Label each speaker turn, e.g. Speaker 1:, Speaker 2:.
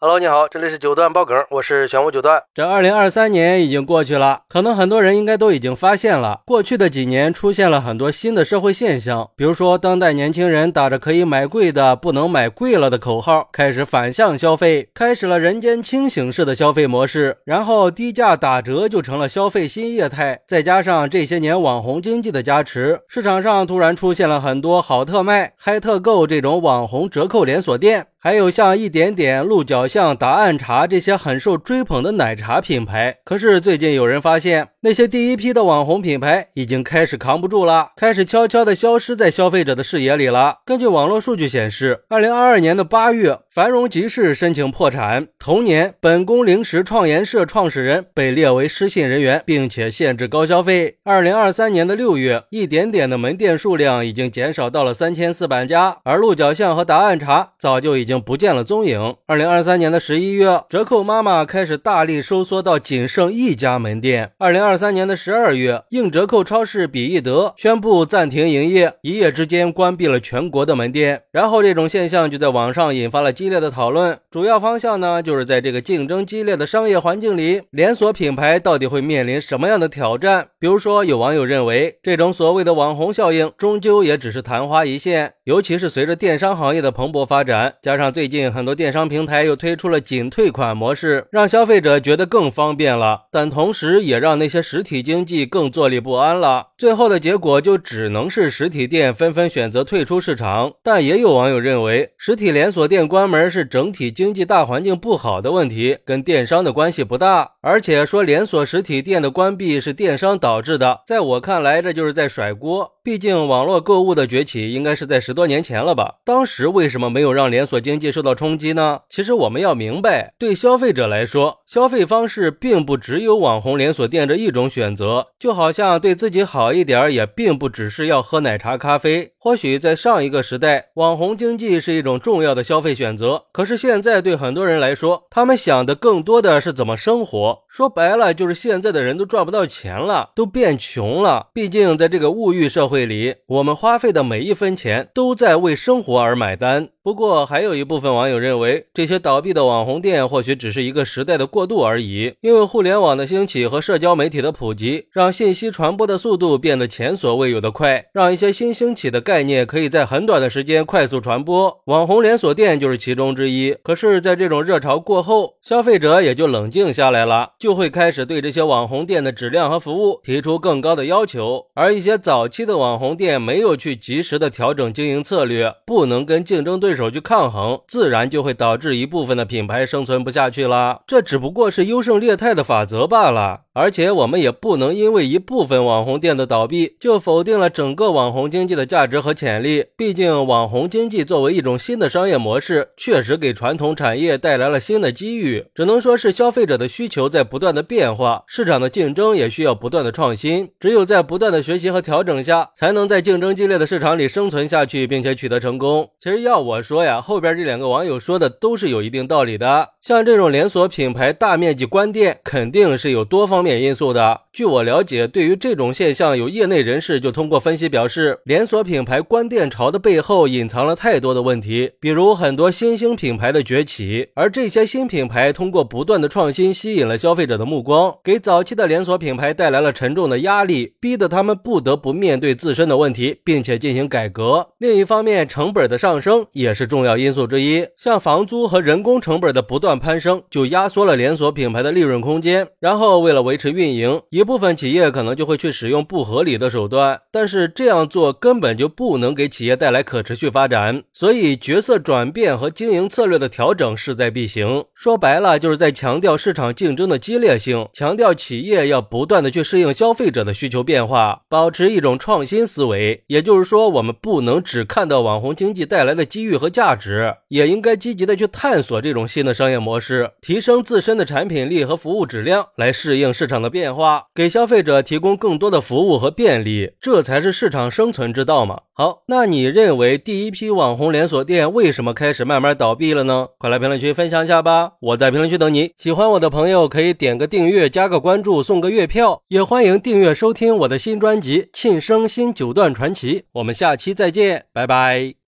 Speaker 1: Hello，你好，这里是九段爆梗，我是玄武九段。
Speaker 2: 这二零二三年已经过去了，可能很多人应该都已经发现了，过去的几年出现了很多新的社会现象，比如说当代年轻人打着可以买贵的不能买贵了的口号，开始反向消费，开始了人间清醒式的消费模式，然后低价打折就成了消费新业态，再加上这些年网红经济的加持，市场上突然出现了很多好特卖、嗨特购这种网红折扣连锁店。还有像一点点、鹿角巷、答案茶这些很受追捧的奶茶品牌，可是最近有人发现，那些第一批的网红品牌已经开始扛不住了，开始悄悄地消失在消费者的视野里了。根据网络数据显示，二零二二年的八月，繁荣集市申请破产，同年，本宫零食创研社创始人被列为失信人员，并且限制高消费。二零二三年的六月，一点点的门店数量已经减少到了三千四百家，而鹿角巷和答案茶早就已。经不见了踪影。二零二三年的十一月，折扣妈妈开始大力收缩到仅剩一家门店。二零二二三年的十二月，硬折扣超市比易德宣布暂停营业，一夜之间关闭了全国的门店。然后这种现象就在网上引发了激烈的讨论。主要方向呢，就是在这个竞争激烈的商业环境里，连锁品牌到底会面临什么样的挑战？比如说，有网友认为，这种所谓的网红效应，终究也只是昙花一现。尤其是随着电商行业的蓬勃发展，加上最近很多电商平台又推出了仅退款模式，让消费者觉得更方便了，但同时也让那些实体经济更坐立不安了。最后的结果就只能是实体店纷纷选择退出市场。但也有网友认为，实体连锁店关门是整体经济大环境不好的问题，跟电商的关系不大。而且说连锁实体店的关闭是电商导致的，在我看来，这就是在甩锅。毕竟网络购物的崛起应该是在十多年前了吧？当时为什么没有让连锁经济受到冲击呢？其实我们要明白，对消费者来说，消费方式并不只有网红连锁店这一种选择。就好像对自己好一点，也并不只是要喝奶茶咖啡。或许在上一个时代，网红经济是一种重要的消费选择。可是现在对很多人来说，他们想的更多的是怎么生活。说白了，就是现在的人都赚不到钱了，都变穷了。毕竟在这个物欲社。会里，我们花费的每一分钱都在为生活而买单。不过，还有一部分网友认为，这些倒闭的网红店或许只是一个时代的过渡而已。因为互联网的兴起和社交媒体的普及，让信息传播的速度变得前所未有的快，让一些新兴起的概念可以在很短的时间快速传播。网红连锁店就是其中之一。可是，在这种热潮过后，消费者也就冷静下来了，就会开始对这些网红店的质量和服务提出更高的要求。而一些早期的网红店没有去及时的调整经营策略，不能跟竞争对手手去抗衡，自然就会导致一部分的品牌生存不下去了。这只不过是优胜劣汰的法则罢了。而且我们也不能因为一部分网红店的倒闭，就否定了整个网红经济的价值和潜力。毕竟，网红经济作为一种新的商业模式，确实给传统产业带来了新的机遇。只能说是消费者的需求在不断的变化，市场的竞争也需要不断的创新。只有在不断的学习和调整下，才能在竞争激烈的市场里生存下去，并且取得成功。其实要我说呀，后边这两个网友说的都是有一定道理的。像这种连锁品牌大面积关店，肯定是有多方面。点因素的。据我了解，对于这种现象，有业内人士就通过分析表示，连锁品牌关店潮的背后隐藏了太多的问题，比如很多新兴品牌的崛起，而这些新品牌通过不断的创新，吸引了消费者的目光，给早期的连锁品牌带来了沉重的压力，逼得他们不得不面对自身的问题，并且进行改革。另一方面，成本的上升也是重要因素之一，像房租和人工成本的不断攀升，就压缩了连锁品牌的利润空间。然后为了维持运营，一部分企业可能就会去使用不合理的手段，但是这样做根本就不能给企业带来可持续发展。所以，角色转变和经营策略的调整势在必行。说白了，就是在强调市场竞争的激烈性，强调企业要不断的去适应消费者的需求变化，保持一种创新思维。也就是说，我们不能只看到网红经济带来的机遇和价值，也应该积极的去探索这种新的商业模式，提升自身的产品力和服务质量，来适应市场的变化。给消费者提供更多的服务和便利，这才是市场生存之道嘛。好，那你认为第一批网红连锁店为什么开始慢慢倒闭了呢？快来评论区分享一下吧，我在评论区等你。喜欢我的朋友可以点个订阅，加个关注，送个月票，也欢迎订阅收听我的新专辑《庆生新九段传奇》。我们下期再见，拜拜。